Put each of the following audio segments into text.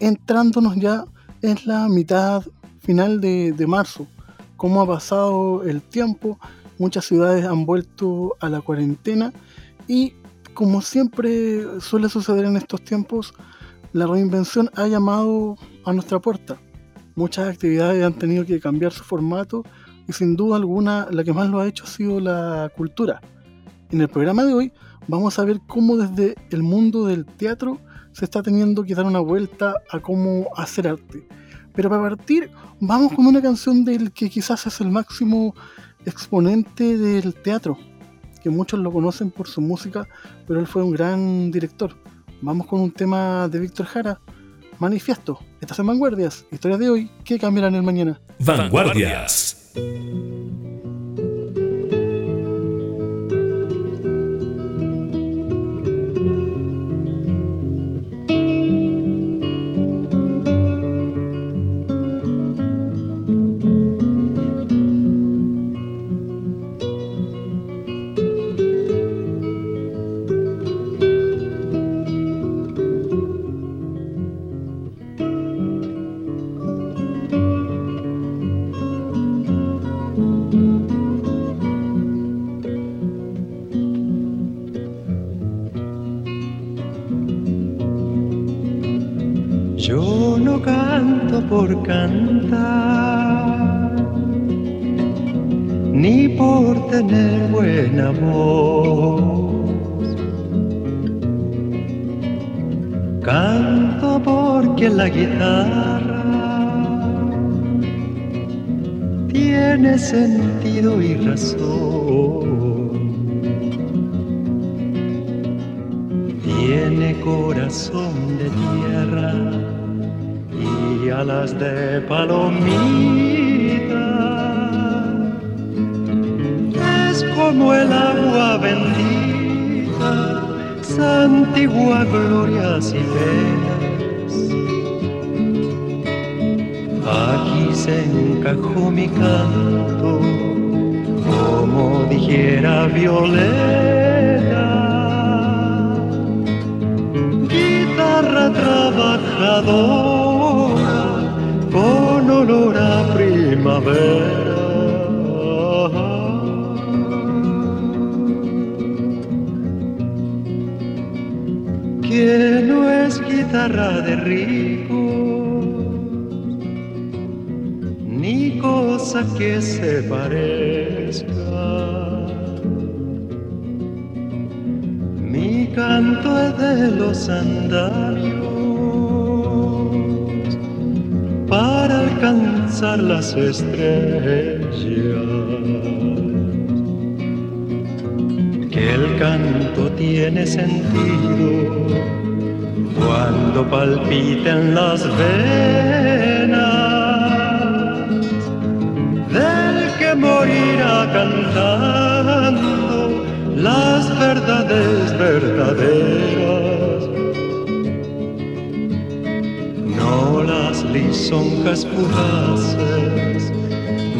entrándonos ya en la mitad final de, de marzo. ¿Cómo ha pasado el tiempo? Muchas ciudades han vuelto a la cuarentena y como siempre suele suceder en estos tiempos, la reinvención ha llamado a nuestra puerta. Muchas actividades han tenido que cambiar su formato y sin duda alguna la que más lo ha hecho ha sido la cultura. En el programa de hoy vamos a ver cómo desde el mundo del teatro se está teniendo que dar una vuelta a cómo hacer arte. Pero para partir, vamos con una canción del que quizás es el máximo exponente del teatro, que muchos lo conocen por su música, pero él fue un gran director. Vamos con un tema de Víctor Jara, Manifiesto. Estas son Vanguardias, historias de hoy que cambiarán el mañana. Vanguardias. Encajó mi canto, como dijera Violeta. Guitarra trabajadora con olor a primavera. Que no es guitarra de rico, cosa que se parezca. Mi canto es de los andamios para alcanzar las estrellas. Que el canto tiene sentido cuando palpiten las venas morirá cantando las verdades verdaderas, no las lisonjas fugaces,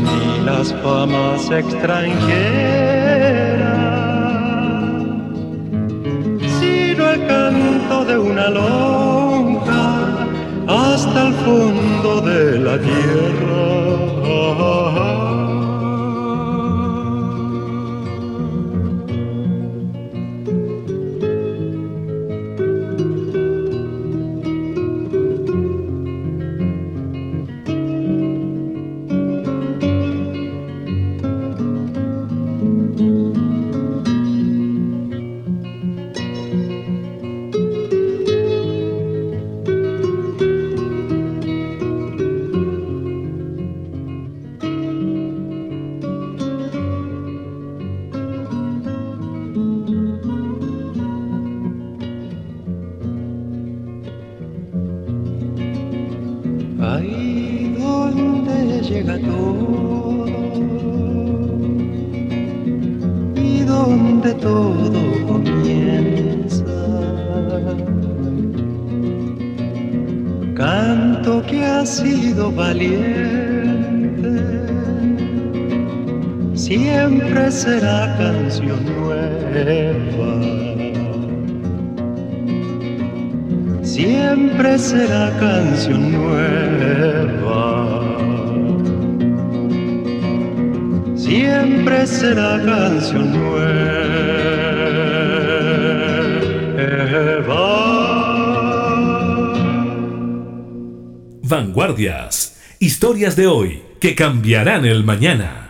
ni las famas extranjeras, sino el canto de una lonja hasta el fondo de la tierra. Vanguardias. Historias de hoy que cambiarán el mañana.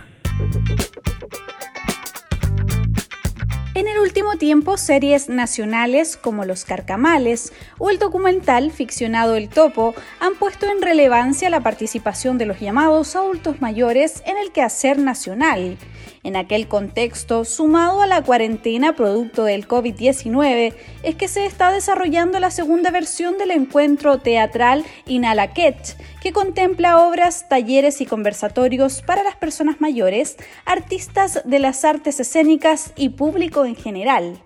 último tiempo, series nacionales como Los Carcamales o el documental ficcionado El Topo han puesto en relevancia la participación de los llamados adultos mayores en el quehacer nacional en aquel contexto, sumado a la cuarentena producto del COVID-19, es que se está desarrollando la segunda versión del encuentro teatral Inalaquet, que contempla obras, talleres y conversatorios para las personas mayores, artistas de las artes escénicas y público en general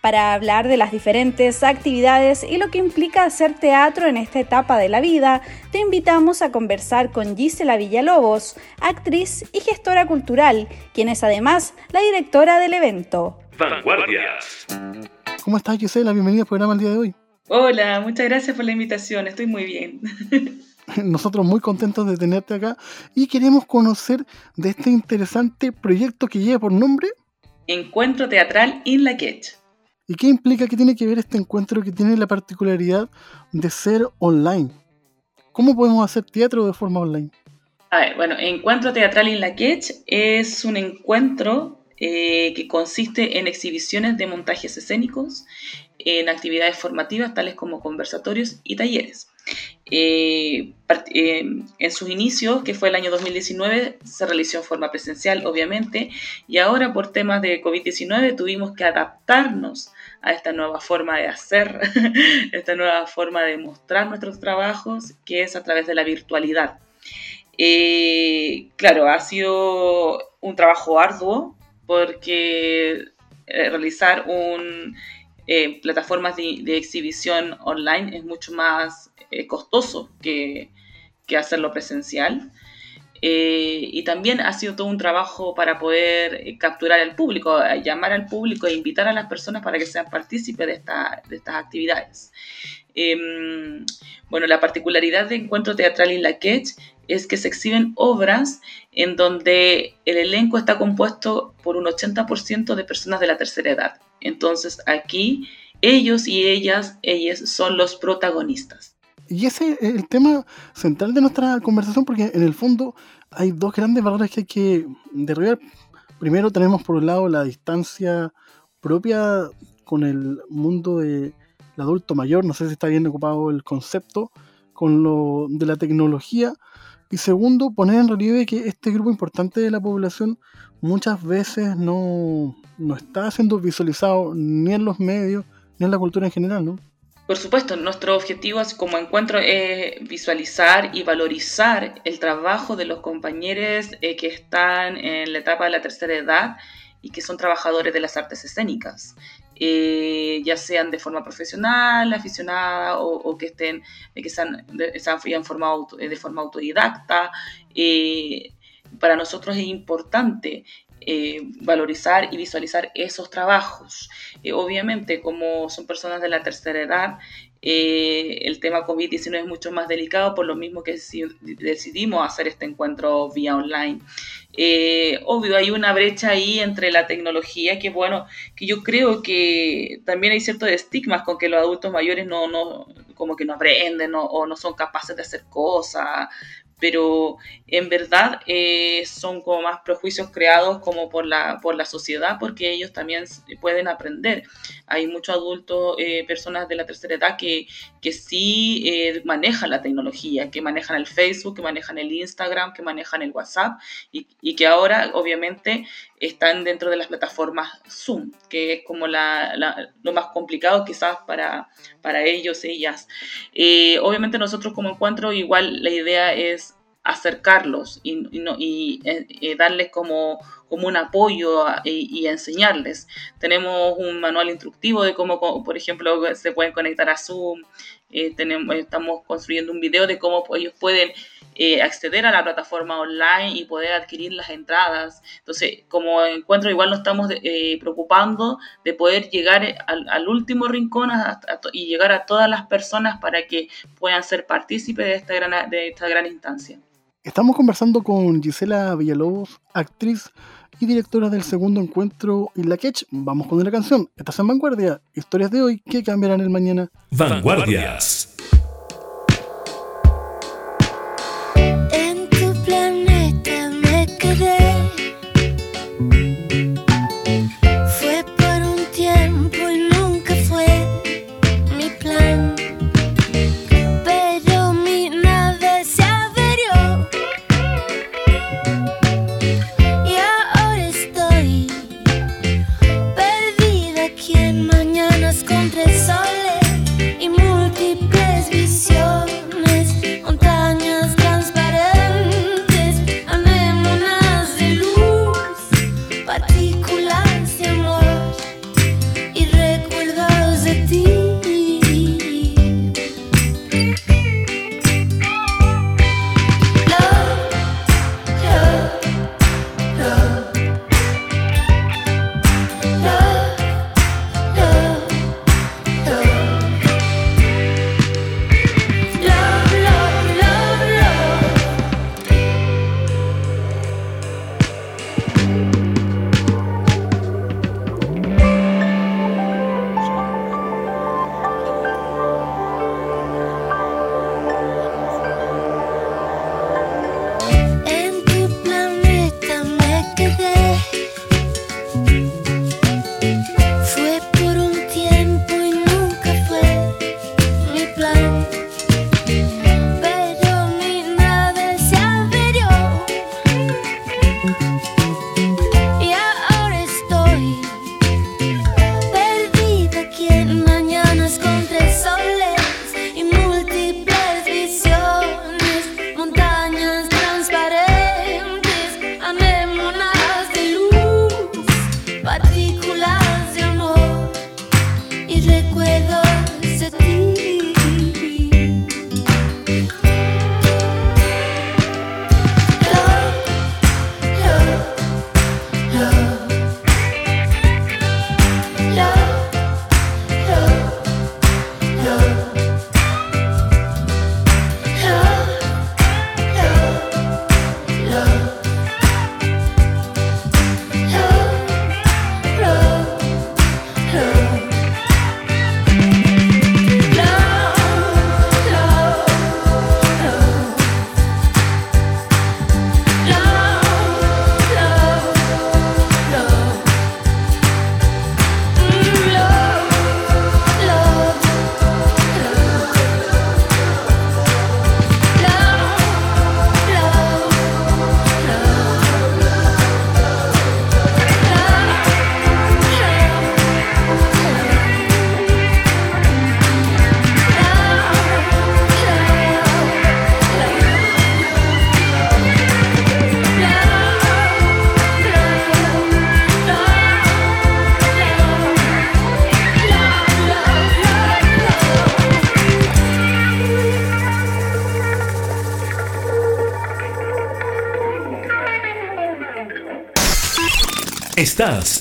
para hablar de las diferentes actividades y lo que implica hacer teatro en esta etapa de la vida, te invitamos a conversar con Gisela Villalobos, actriz y gestora cultural, quien es además la directora del evento. Vanguardias. ¿Cómo estás Gisela? Bienvenida al programa el día de hoy. Hola, muchas gracias por la invitación, estoy muy bien. Nosotros muy contentos de tenerte acá y queremos conocer de este interesante proyecto que lleva por nombre Encuentro Teatral In La Quech. ¿Y qué implica, qué tiene que ver este encuentro que tiene la particularidad de ser online? ¿Cómo podemos hacer teatro de forma online? A ver, bueno, Encuentro Teatral in la Quech es un encuentro eh, que consiste en exhibiciones de montajes escénicos, en actividades formativas tales como conversatorios y talleres. Eh, eh, en sus inicios, que fue el año 2019, se realizó en forma presencial, obviamente, y ahora por temas de COVID-19 tuvimos que adaptarnos a esta nueva forma de hacer, esta nueva forma de mostrar nuestros trabajos, que es a través de la virtualidad. Eh, claro, ha sido un trabajo arduo porque realizar un, plataformas de, exhibición online es mucho más eh, costoso que, hacerlo presencial. Eh, y también ha sido todo un trabajo para poder eh, capturar al público, llamar al público e invitar a las personas para que sean partícipes de, estas actividades. Em, bueno, la particularidad de Encuentro Teatral en la Quech es que se exhiben obras en donde el elenco está compuesto por un 80% de personas de la tercera edad. Entonces aquí ellos y ellas, ellas son los protagonistas. Y ese es el tema central de nuestra conversación, porque en el fondo hay dos grandes valores que hay que derribar. Primero tenemos por un lado la distancia propia con el mundo del adulto mayor, no sé si está bien ocupado el concepto, con lo de la tecnología. Y segundo, poner en relieve que este grupo importante de la población muchas veces no, no está siendo visualizado ni en los medios, ni en la cultura en general, ¿no? Por supuesto, nuestro objetivo como encuentro es visualizar y valorizar el trabajo de los compañeros eh, que están en la etapa de la tercera edad y que son trabajadores de las artes escénicas, eh, ya sean de forma profesional, aficionada o, que estén, eh, que sean, de, forma de forma autodidacta. para nosotros es importante eh, valorizar y visualizar esos trabajos. Eh, obviamente, como son personas de la tercera edad, eh, el tema COVID-19 es mucho más delicado, por lo mismo que decidimos hacer este encuentro vía online. obvio, hay una brecha ahí entre la tecnología, que bueno, que yo creo que también hay ciertos estigmas con que los adultos mayores no, no como que no aprenden o no son capaces de hacer cosas, pero en verdad eh, son como más prejuicios creados como por la, por la sociedad porque ellos también pueden aprender. Hay muchos adultos, eh, personas de la tercera edad que, que sí eh, manejan la tecnología, que manejan el Facebook, que manejan el Instagram, que manejan el WhatsApp y, y que ahora obviamente están dentro de las plataformas Zoom, que es como lo más complicado quizás para, para ellos, ellas. obviamente nosotros como encuentro igual la idea es acercarlos y, y, eh, darles como, como un apoyo y, enseñarles. Tenemos un manual instructivo de cómo, por ejemplo, se pueden conectar a Zoom. tenemos, estamos construyendo un video de cómo ellos pueden eh, acceder a la plataforma online y poder adquirir las entradas. Entonces, como encuentro, igual nos estamos eh, preocupando de poder llegar al, último rincón y llegar a todas las personas para que puedan ser partícipes de esta gran, de esta gran instancia. Estamos conversando con Gisela Villalobos, actriz y directora del segundo encuentro Isla Ketch. Vamos con una canción. Estás en Vanguardia. Historias de hoy que cambiarán el mañana. Vanguardias.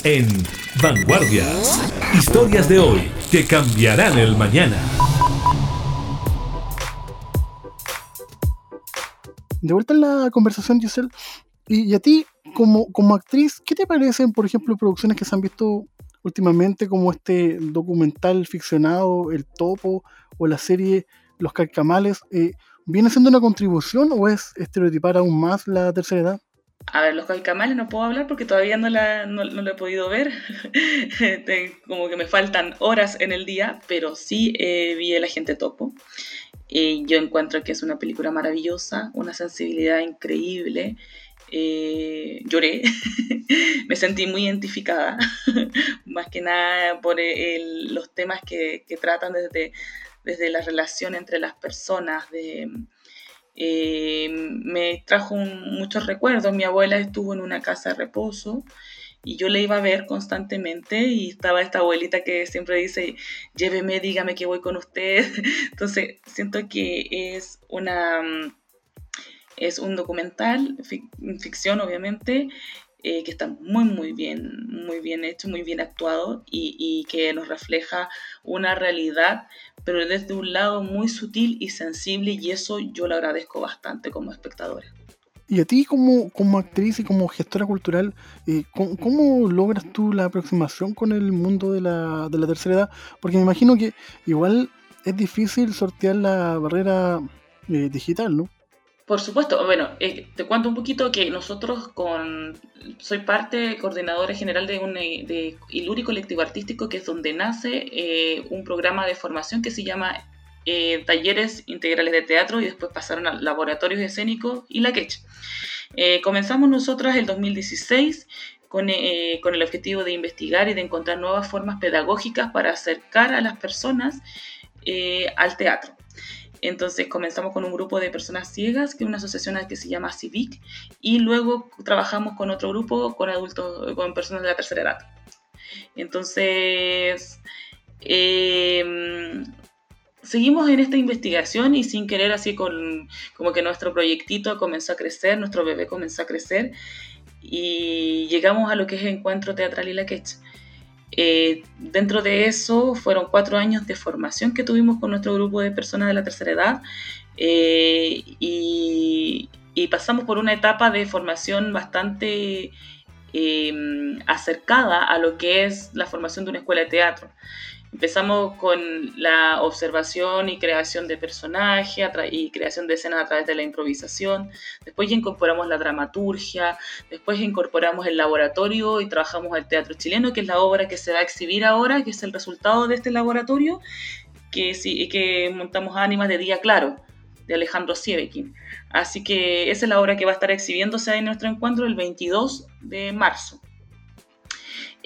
En Vanguardias. Historias de hoy que cambiarán el mañana. De vuelta en la conversación, Giselle. Y, a ti, como, como actriz, ¿qué te parecen, por ejemplo, producciones que se han visto últimamente, como este documental ficcionado, El Topo, o la serie Los Carcamales? Eh, ¿Viene siendo una contribución o es estereotipar aún más la tercera edad? A ver, los calcamales no puedo hablar porque todavía no, la, no, lo he podido ver. Como que me faltan horas en el día, pero sí eh, vi El Agente Topo. y yo encuentro que es una película maravillosa, una sensibilidad increíble. Eh, lloré, me sentí muy identificada, más que nada por los temas que, que tratan desde, desde la relación entre las personas, de eh, me trajo muchos recuerdos. Mi abuela estuvo en una casa de reposo y yo le iba a ver constantemente y estaba esta abuelita que siempre dice, lléveme, dígame que voy con usted. Entonces, siento que es una... Es un documental, ficción obviamente, eh, que está muy, muy bien, muy bien hecho, muy bien actuado y, que nos refleja una realidad, pero desde un lado muy sutil y sensible y eso yo lo agradezco bastante como espectadora. Y a ti como, como actriz y como gestora cultural, eh, ¿cómo, logras tú la aproximación con el mundo de la, de la tercera edad? Porque me imagino que igual es difícil sortear la barrera eh, digital, ¿no? Por supuesto, bueno, eh, te cuento un poquito que nosotros con, soy parte coordinadora general de un de Iluri Colectivo Artístico, que es donde nace un programa de formación que se llama eh, talleres integrales de teatro y después pasaron a laboratorios escénicos y la Quech. Eh, comenzamos nosotras el 2016 con, eh, con, el objetivo de investigar y de encontrar nuevas formas pedagógicas para acercar a las personas al teatro. Entonces comenzamos con un grupo de personas ciegas, que es una asociación que se llama CIVIC, y luego trabajamos con otro grupo con adultos, con personas de la tercera edad. Entonces, seguimos en esta investigación y sin querer así con como que nuestro proyectito comenzó a crecer, nuestro bebé comenzó a crecer y llegamos a lo que es Encuentro Teatral y la Quech. Eh, dentro de eso fueron cuatro años de formación que tuvimos con nuestro grupo de personas de la tercera edad eh, y, pasamos por una etapa de formación bastante eh, acercada a lo que es la formación de una escuela de teatro. Empezamos con la observación y creación de personajes y creación de escenas a través de la improvisación. Después incorporamos la dramaturgia. Después incorporamos el laboratorio y trabajamos el teatro chileno, que es la obra que se va a exhibir ahora, que es el resultado de este laboratorio, que, sí, que montamos Ánimas de Día Claro, de Alejandro Siebekin. Así que esa es la obra que va a estar exhibiéndose en nuestro encuentro el 22 de marzo.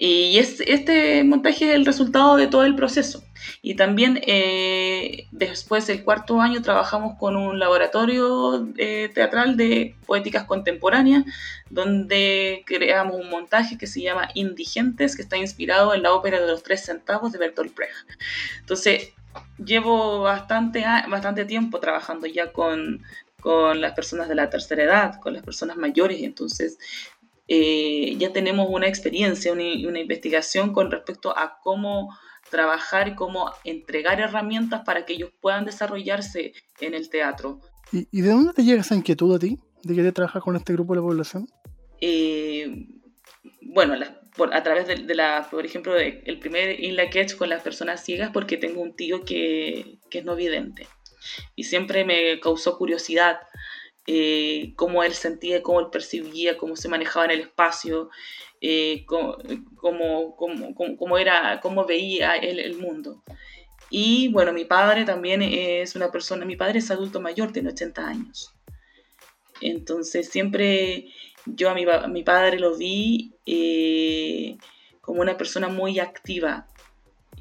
Y este montaje es el resultado de todo el proceso. Y también eh, después del cuarto año trabajamos con un laboratorio eh, teatral de poéticas contemporáneas, donde creamos un montaje que se llama Indigentes, que está inspirado en la ópera de los tres centavos de Bertolt Brecht. Entonces, llevo bastante, bastante tiempo trabajando ya con, con las personas de la tercera edad, con las personas mayores, entonces eh, ya tenemos una experiencia, una, una, investigación con respecto a cómo trabajar y cómo entregar herramientas para que ellos puedan desarrollarse en el teatro. ¿Y, de dónde te llega esa inquietud a ti de querer trabajar con este grupo de la población? Eh, bueno, por, a través de, la, por ejemplo, de, el primer In La Catch con las personas ciegas, porque tengo un tío que, que es no vidente y siempre me causó curiosidad eh, cómo él sentía, cómo él percibía, cómo se manejaba en el espacio, eh, cómo, cómo, era, cómo veía él el mundo. Y bueno, mi padre también es una persona, mi padre es adulto mayor, tiene 80 años. Entonces siempre yo a mi, mi padre lo vi eh, como una persona muy activa,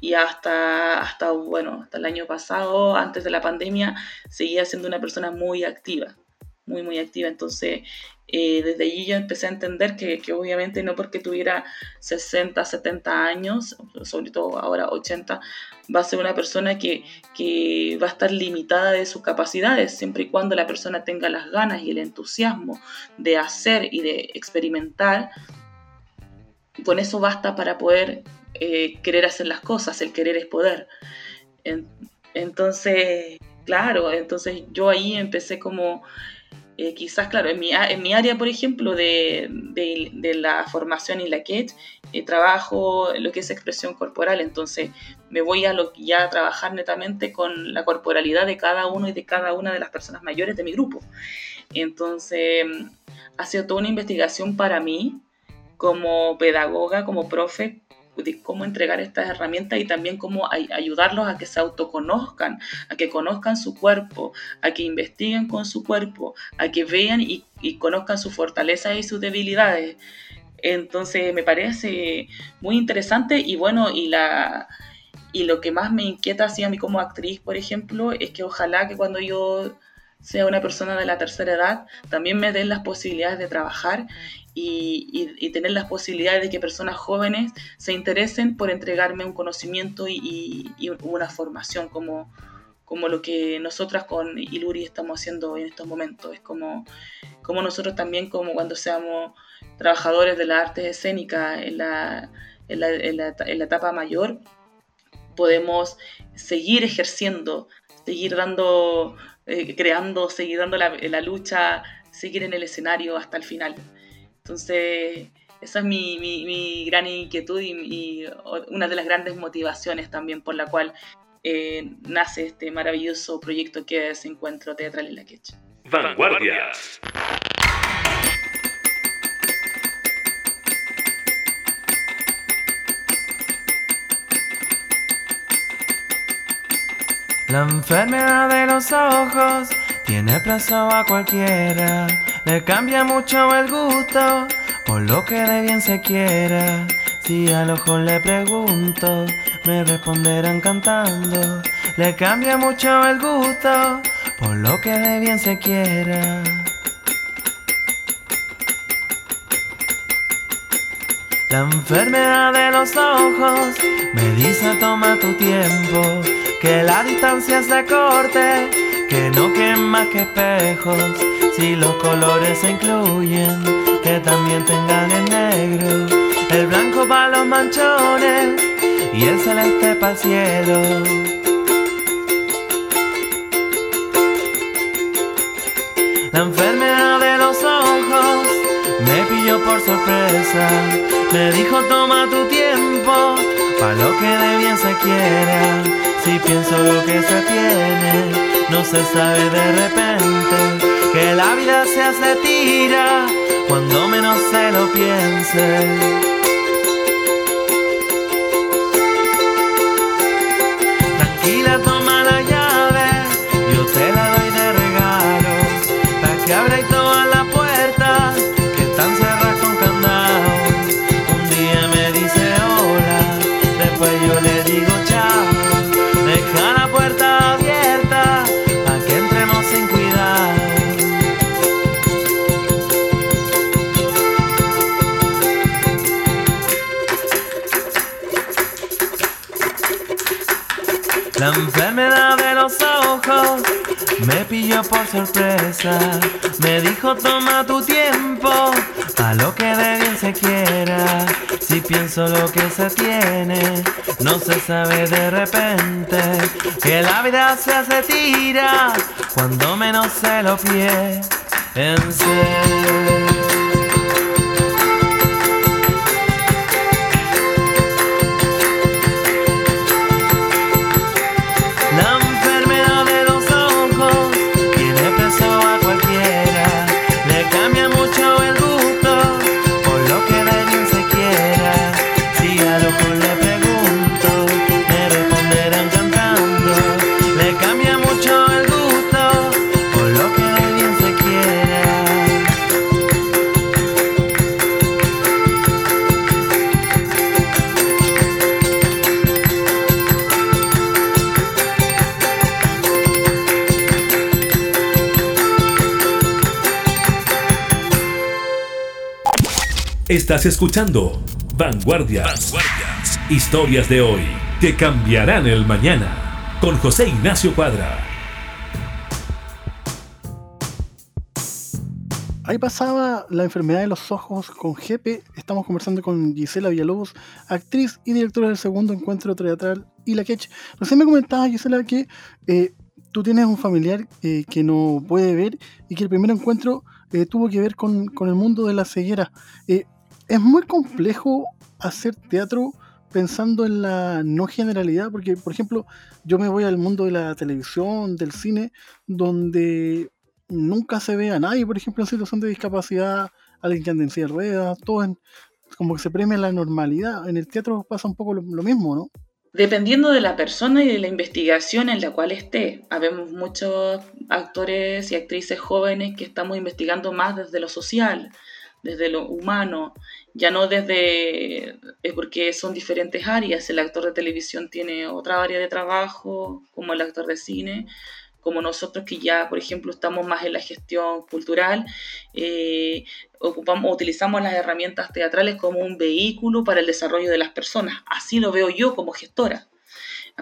y hasta, hasta, bueno, hasta el año pasado, antes de la pandemia, seguía siendo una persona muy activa muy, muy activa. Entonces, eh, desde allí yo empecé a entender que, que, obviamente no porque tuviera 60, 70 años, sobre todo ahora 80, va a ser una persona que, que va a estar limitada de sus capacidades, siempre y cuando la persona tenga las ganas y el entusiasmo de hacer y de experimentar. Con eso basta para poder eh, querer hacer las cosas, el querer es poder. entonces, claro, entonces yo ahí empecé como eh, quizás, claro, en mi, área, por ejemplo, de, de, la formación y la KET, eh, trabajo lo que es expresión corporal, entonces me voy a lo, ya a trabajar netamente con la corporalidad de cada uno y de cada una de las personas mayores de mi grupo. Entonces, ha sido toda una investigación para mí como pedagoga, como profe, cómo entregar estas herramientas y también cómo ayudarlos a que se autoconozcan, a que conozcan su cuerpo, a que investiguen con su cuerpo, a que vean y, conozcan sus fortalezas y sus debilidades. Entonces me parece muy interesante y bueno, y la y lo que más me inquieta así a mí como actriz, por ejemplo, es que ojalá que cuando yo sea una persona de la tercera edad, también me den las posibilidades de trabajar y, tener las posibilidades de que personas jóvenes se interesen por entregarme un conocimiento y, una formación como, como lo que nosotras con Iluri estamos haciendo en estos momentos. Es como, como nosotros también, como cuando seamos trabajadores de las artes escénicas en la, en la, en la, en la etapa mayor, podemos seguir ejerciendo, seguir dando, eh, creando, seguir dando la, la, lucha, seguir en el escenario hasta el final. Entonces, esa es mi, mi, mi gran inquietud y, y, una de las grandes motivaciones también por la cual eh, nace este maravilloso proyecto que es Encuentro Teatral en la Quecha. Vanguardias. La enfermedad de los ojos tiene preso a cualquiera, le cambia mucho el gusto por lo que de bien se quiera. Si al ojo le pregunto, me responderán cantando. Le cambia mucho el gusto por lo que de bien se quiera. La enfermedad de los ojos me dice toma tu tiempo que la distancia se corte, que no quema que espejos, si los colores se incluyen, que también tengan el negro, el blanco para los manchones y el celeste para el cielo. La enfermedad de los ojos me pilló por sorpresa, me dijo toma tu tiempo, para lo que de bien se quiera si pienso lo que se tiene, no se sabe de repente que la vida se hace tira cuando menos se lo piense. Me pilló por sorpresa, me dijo toma tu tiempo, a lo que de bien se quiera. Si pienso lo que se tiene, no se sabe de repente que la vida se hace tira cuando menos se lo piense. Estás escuchando Vanguardias. Historias de hoy que cambiarán el mañana. Con José Ignacio Cuadra. Ahí pasaba la enfermedad de los ojos con Jepe. Estamos conversando con Gisela Villalobos, actriz y directora del segundo encuentro teatral y la Quech. Recién me comentaba, Gisela, que eh, tú tienes un familiar eh, que no puede ver y que el primer encuentro eh, tuvo que ver con, con, el mundo de la ceguera es muy complejo hacer teatro pensando en la no generalidad, porque, por ejemplo, yo me voy al mundo de la televisión, del cine, donde nunca se ve a nadie, por ejemplo, en situación de discapacidad, alguien que anda en silla de ruedas, todo como que se premia la normalidad. En el teatro pasa un poco lo, lo mismo, ¿no? Dependiendo de la persona y de la investigación en la cual esté, habemos muchos actores y actrices jóvenes que estamos investigando más desde lo social, desde lo humano, ya no desde, es porque son diferentes áreas, el actor de televisión tiene otra área de trabajo, como el actor de cine, como nosotros que ya, por ejemplo, estamos más en la gestión cultural, eh, ocupamos, utilizamos las herramientas teatrales como un vehículo para el desarrollo de las personas. Así lo veo yo como gestora.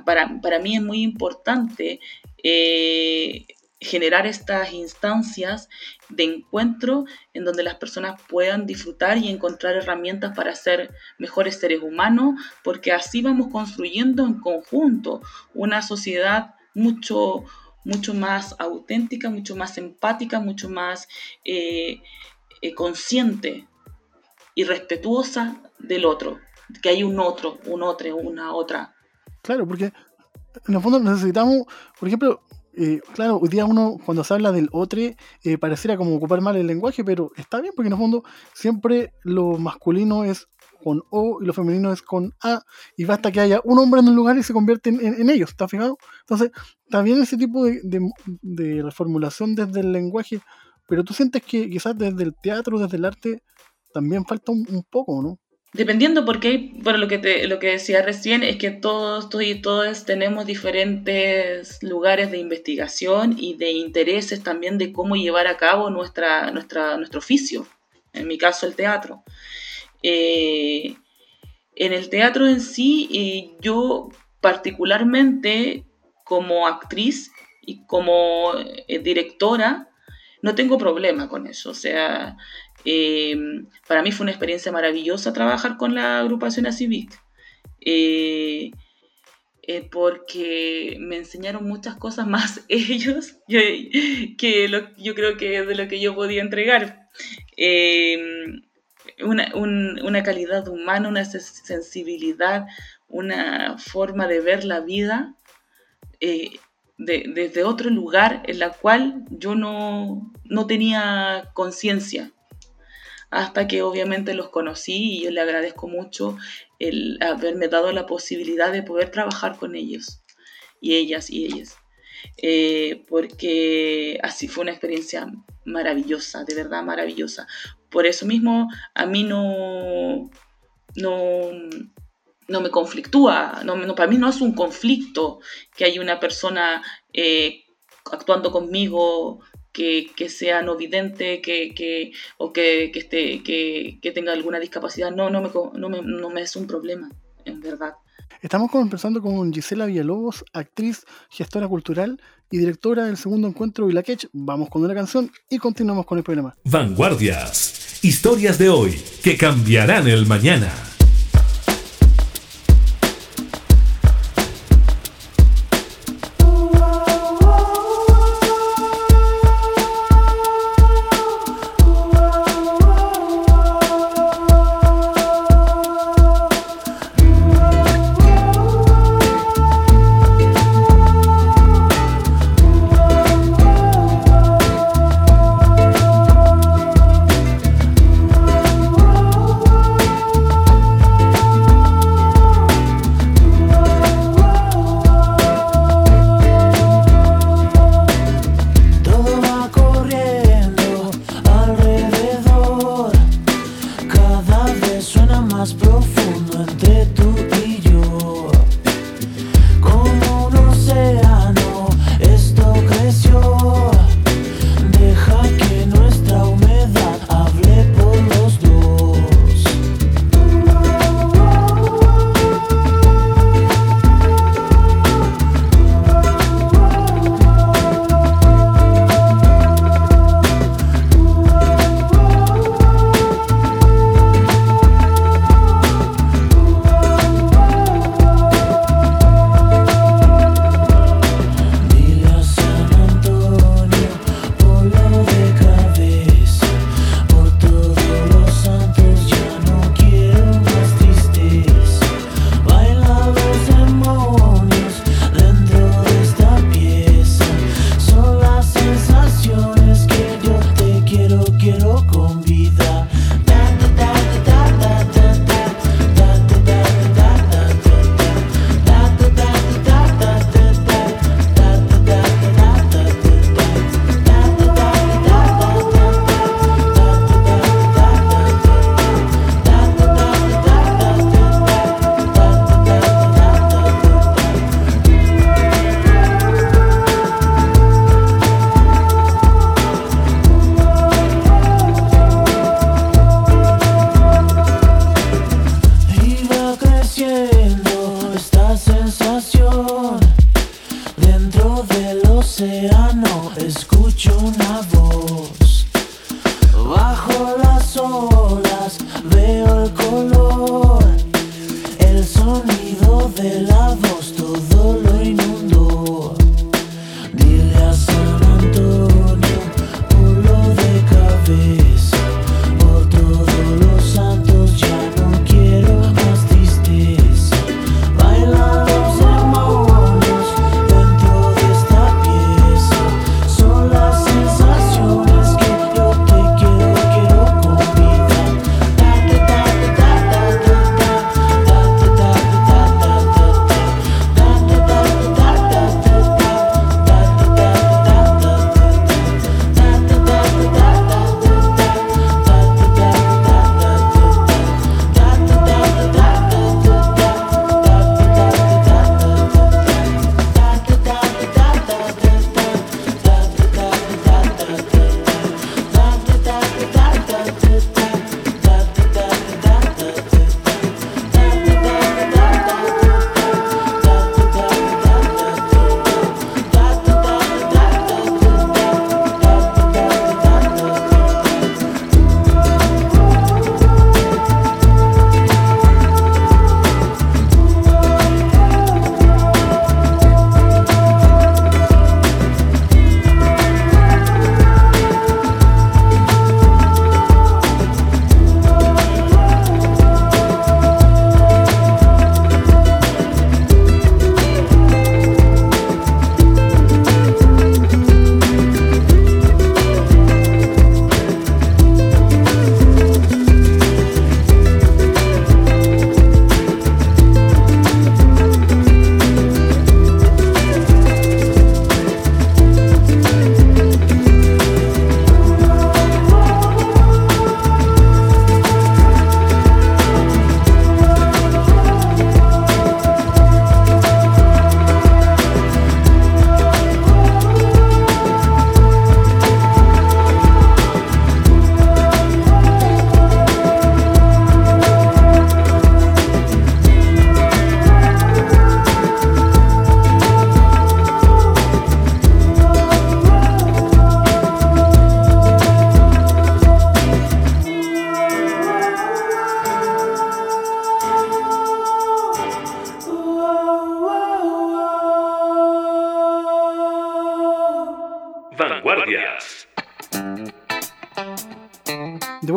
Para, para mí es muy importante eh, generar estas instancias de encuentro en donde las personas puedan disfrutar y encontrar herramientas para ser mejores seres humanos, porque así vamos construyendo en conjunto una sociedad mucho, mucho más auténtica, mucho más empática, mucho más eh, eh, consciente y respetuosa del otro, que hay un otro, un otro, una otra. Claro, porque en el fondo necesitamos, por ejemplo, eh, claro, hoy día uno cuando se habla del otro eh, pareciera como ocupar mal el lenguaje, pero está bien porque en el fondo siempre lo masculino es con O y lo femenino es con A y basta que haya un hombre en un lugar y se convierte en, ellos, ¿está fijado? Entonces, también ese tipo de, de, reformulación desde el lenguaje, pero tú sientes que quizás desde el teatro, desde el arte, también falta un poco, ¿no? Dependiendo, porque bueno, lo que, lo que decía recién es que todos, todos y todas tenemos diferentes lugares de investigación y de intereses también de cómo llevar a cabo nuestra, nuestra, nuestro oficio, en mi caso el teatro. Eh, en el teatro en sí, eh, yo particularmente como actriz y como eh, directora, no tengo problema con eso. O sea, eh, para mí fue una experiencia maravillosa trabajar con la agrupación ACIVIC, eh, eh, porque me enseñaron muchas cosas más ellos que yo creo que de lo que yo podía entregar. Una, calidad humana, una sensibilidad, una forma de ver la vida desde otro lugar en la cual yo no, no tenía conciencia hasta que obviamente los conocí y yo le agradezco mucho el haberme dado la posibilidad de poder trabajar con ellos y ellas y ellas. Eh, porque así fue una experiencia maravillosa, de verdad maravillosa. Por eso mismo a mí no, no, no me conflictúa, no, para mí no es un conflicto que hay una persona eh, actuando conmigo que, sea no vidente que, o que, esté, que, tenga alguna discapacidad. No, no me, no, me, no me es un problema, en verdad. Estamos conversando con Gisela Villalobos, actriz, gestora cultural y directora del segundo encuentro Vilakech. Vamos con una canción y continuamos con el programa. Vanguardias. Historias de hoy que cambiarán el mañana.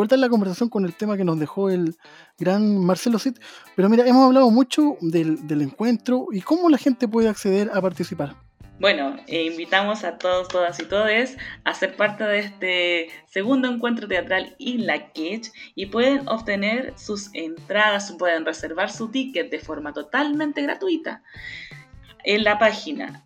Vuelta en la conversación con el tema que nos dejó el gran Marcelo Cid. Pero mira, hemos hablado mucho del, encuentro y cómo la gente puede acceder a participar. Bueno, eh, invitamos a todos, todas y todes a ser parte de este segundo encuentro teatral in la Quech y pueden obtener sus entradas, pueden reservar su ticket de forma totalmente gratuita en la página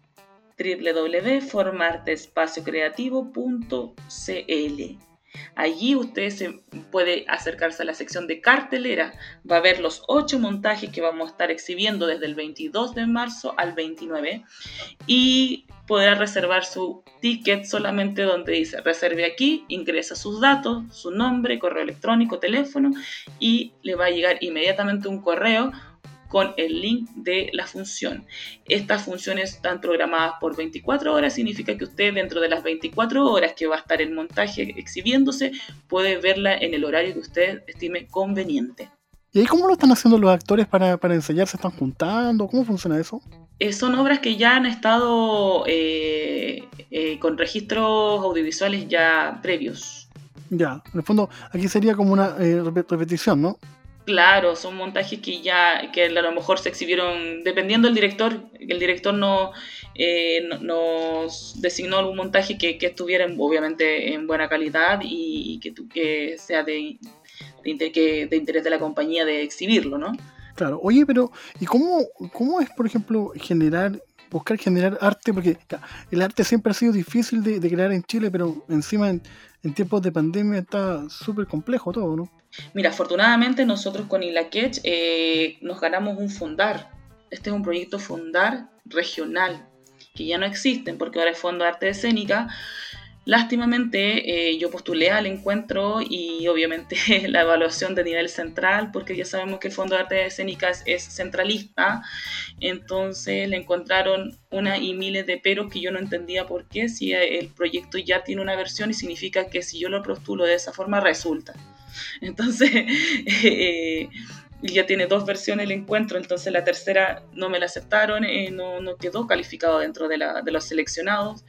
www.formarteespaciocreativo.cl. Allí usted se puede acercarse a la sección de cartelera, va a ver los ocho montajes que vamos a estar exhibiendo desde el 22 de marzo al 29 y podrá reservar su ticket solamente donde dice reserve aquí, ingresa sus datos, su nombre, correo electrónico, teléfono y le va a llegar inmediatamente un correo con el link de la función. Estas funciones están programadas por 24 horas, significa que usted dentro de las 24 horas que va a estar el montaje exhibiéndose, puede verla en el horario que usted estime conveniente. ¿Y ahí cómo lo están haciendo los actores para, para ensayar? ¿Se están juntando? ¿Cómo funciona eso? Eh, son obras que ya han estado eh, eh, con registros audiovisuales ya previos. Ya, en el fondo aquí sería como una rep- repetición, ¿no? Claro, son montajes que ya, que a lo mejor se exhibieron, dependiendo del director, el director no, eh, no- nos designó algún montaje que, estuviera en- obviamente en buena calidad y, que, que sea de, de, inter- que- de interés de la compañía de exhibirlo, ¿no? Claro. Oye, pero ¿y cómo, cómo es, por ejemplo, generar, buscar generar arte? Porque el arte siempre ha sido difícil de, crear en Chile, pero encima en, tiempos de pandemia está súper complejo todo, ¿no? Mira, afortunadamente nosotros con Ilaquech eh, nos ganamos un fondar. Este es un proyecto fondar regional, que ya no existen porque ahora es Fondo de Arte Escénica. Lástimamente, eh, yo postulé al encuentro y obviamente la evaluación de nivel central, porque ya sabemos que el Fondo de Artes Escénicas es centralista, entonces le encontraron una y miles de peros que yo no entendía por qué, si el proyecto ya tiene una versión y significa que si yo lo postulo de esa forma resulta. Entonces, eh, ya tiene dos versiones el encuentro, entonces la tercera no me la aceptaron, eh, no, no, quedó calificado dentro de, la, de los seleccionados.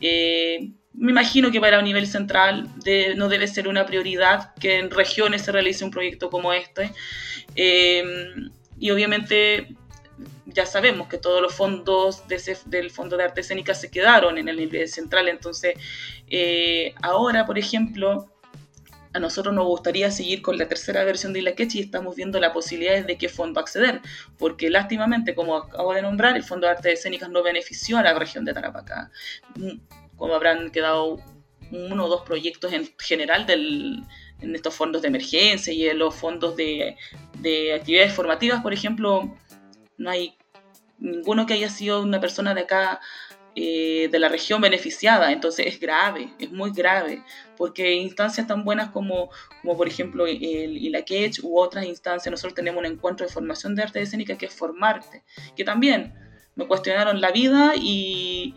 Eh, me imagino que para un nivel central no debe ser una prioridad que en regiones se realice un proyecto como este. Eh, y obviamente ya sabemos que todos los fondos del Fondo de Arte Escénica se quedaron en el nivel central, entonces ahora, por ejemplo, a nosotros nos gustaría seguir con la tercera versión de Ilaquech y estamos viendo las posibilidades de qué fondo acceder, porque lástimamente, como acabo de nombrar, el Fondo de Artes Escénicas no benefició a la región de Tarapacá, como habrán quedado uno o dos proyectos en general del, en estos fondos de emergencia y en los fondos de, de actividades formativas, por ejemplo, no hay ninguno que haya sido una persona de acá eh, de la región beneficiada. Entonces es grave, es muy grave, porque instancias tan buenas como, como por ejemplo el ILAQUECH u otras instancias, nosotros tenemos un encuentro de formación de arte escénica que es Formarte, que también me cuestionaron la vida y,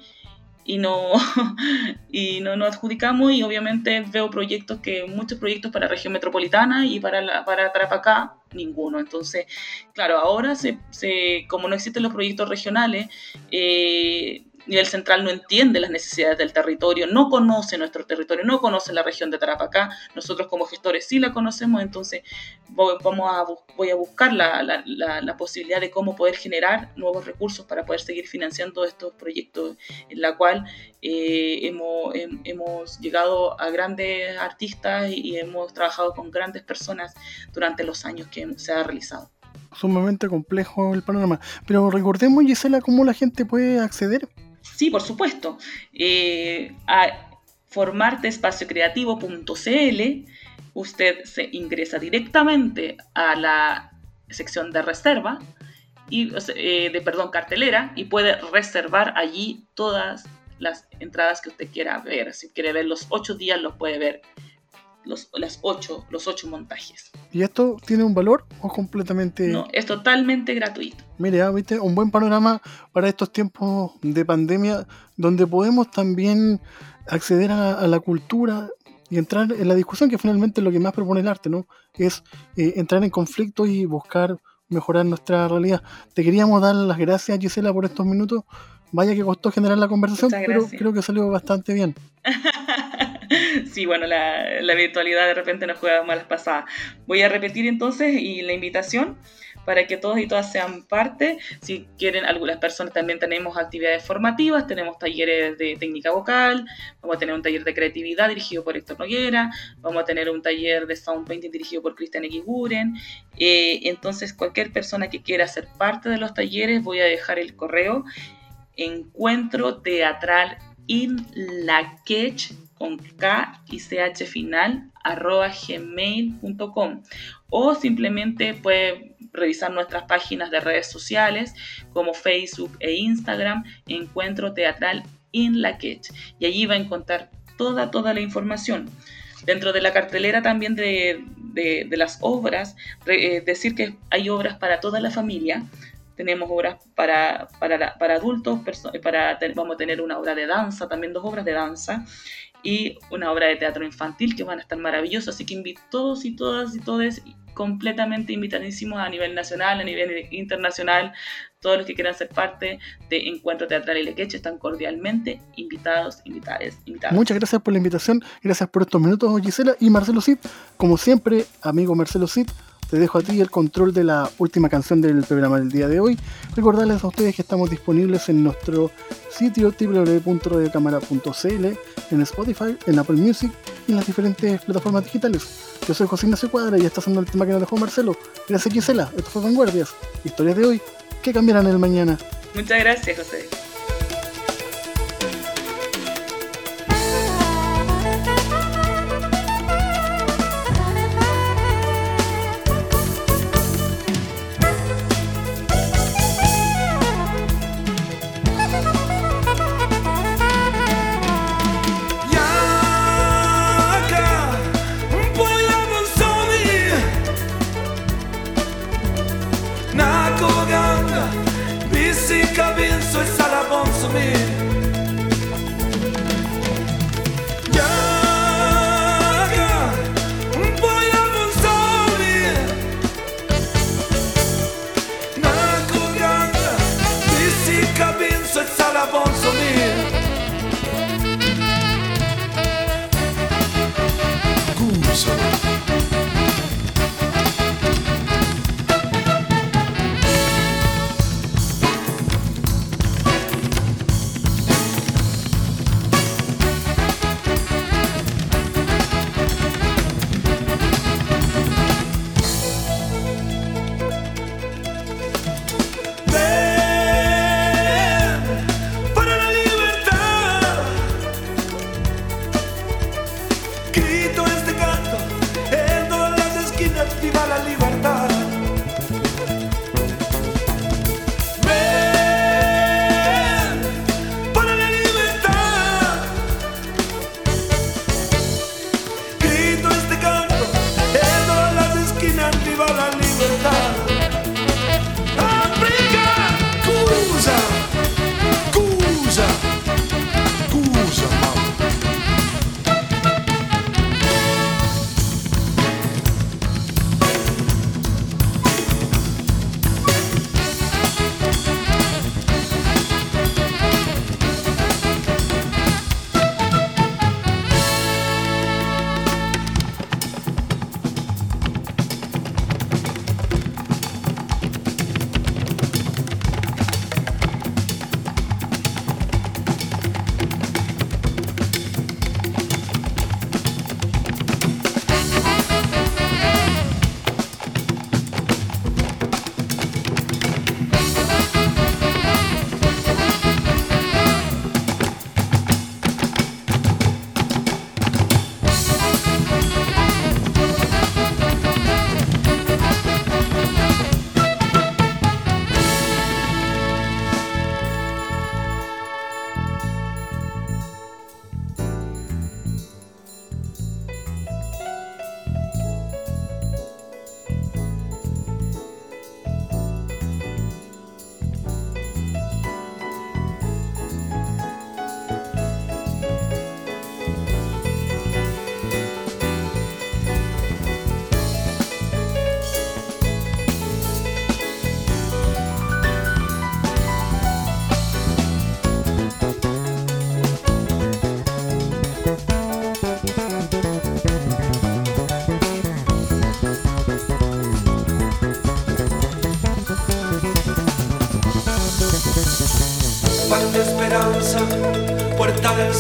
y no y no nos adjudicamos y obviamente veo proyectos que muchos proyectos para la región metropolitana y para la, para Tarapacá ninguno. Entonces claro ahora se, se, como no existen los proyectos regionales eh, nivel central no entiende las necesidades del territorio, no conoce nuestro territorio, no conoce la región de Tarapacá. Nosotros como gestores sí la conocemos, entonces vamos a, voy a buscar la, la, la, posibilidad de cómo poder generar nuevos recursos para poder seguir financiando estos proyectos, en la cual eh, hemos, hemos, llegado a grandes artistas y, hemos trabajado con grandes personas durante los años que se ha realizado sumamente complejo el panorama. Pero recordemos, Gisela, cómo la gente puede acceder Sí, por supuesto. Eh, a formarteespaciocreativo.cl usted se ingresa directamente a la sección de reserva y eh, de perdón cartelera y puede reservar allí todas las entradas que usted quiera ver. Si quiere ver los ocho días, los puede ver los, las ocho, los ocho montajes. ¿Y esto tiene un valor o completamente.? No, es totalmente gratuito. Mire, ¿viste? un buen panorama para estos tiempos de pandemia, donde podemos también acceder a, la cultura y entrar en la discusión, que finalmente es lo que más propone el arte, ¿no? Es eh, entrar en conflicto y buscar mejorar nuestra realidad. Te queríamos dar las gracias, Gisela, por estos minutos. Vaya que costó generar la conversación, pero creo que salió bastante bien. sí, bueno, la, virtualidad de repente nos juega malas pasadas. Voy a repetir entonces y la invitación para que todos y todas sean parte. Si quieren, algunas personas también tenemos actividades formativas, tenemos talleres de técnica vocal, vamos a tener un taller de creatividad dirigido por Héctor Noguera, vamos a tener un taller de sound painting dirigido por Cristian Eguiguren. Eh, entonces, cualquier persona que quiera ser parte de los talleres, voy a dejar el correo encuentro teatral in la con K y CH final arroba gmail.com o simplemente puede revisar nuestras páginas de redes sociales como Facebook e Instagram Encuentro Teatral in la y allí va a encontrar toda, toda la información. Dentro de la cartelera también de, de, las obras, eh, decir que hay obras para toda la familia, tenemos obras para, para, para adultos, para, vamos a tener una obra de danza, también dos obras de danza, y una obra de teatro infantil que van a estar maravillosas, así que invito a todos y todas y todos completamente invitadísimos a nivel nacional, a nivel internacional, todos los que quieran ser parte de Encuentro Teatral y Lequeche están cordialmente invitados, invitadas, invitadas. Muchas gracias por la invitación, gracias por estos minutos Gisela y Marcelo Cid, como siempre, amigo Marcelo Cid, te dejo a ti el control de la última canción del programa del día de hoy. Recordarles a ustedes que estamos disponibles en nuestro sitio www.radiocámara.cl, en Spotify, en Apple Music y en las diferentes plataformas digitales. Yo soy José Ignacio Cuadra y está haciendo el tema que nos dejó Marcelo. Gracias Gisela, esto fue Vanguardias, historias de hoy que cambiarán el mañana. Muchas gracias José.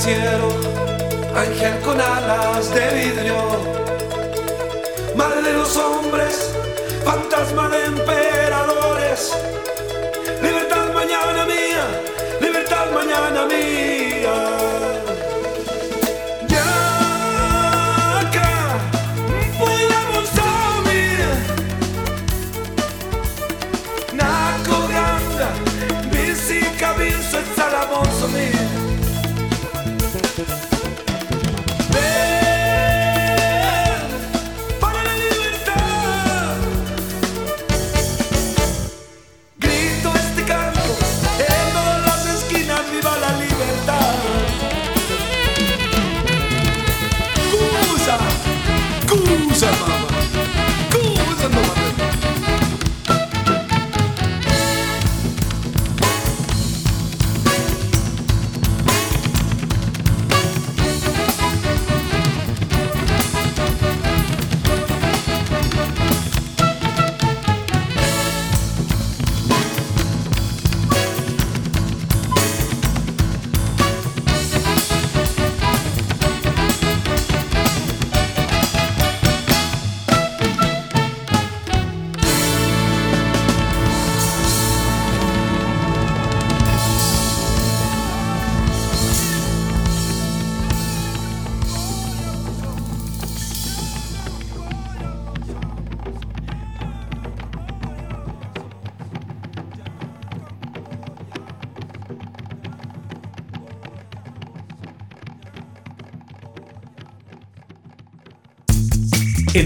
noticiero, ángel con alas de vidrio, madre de los hombres, fantasma de emperadores, libertad mañana mía, libertad mañana mía. Salamos. Sema.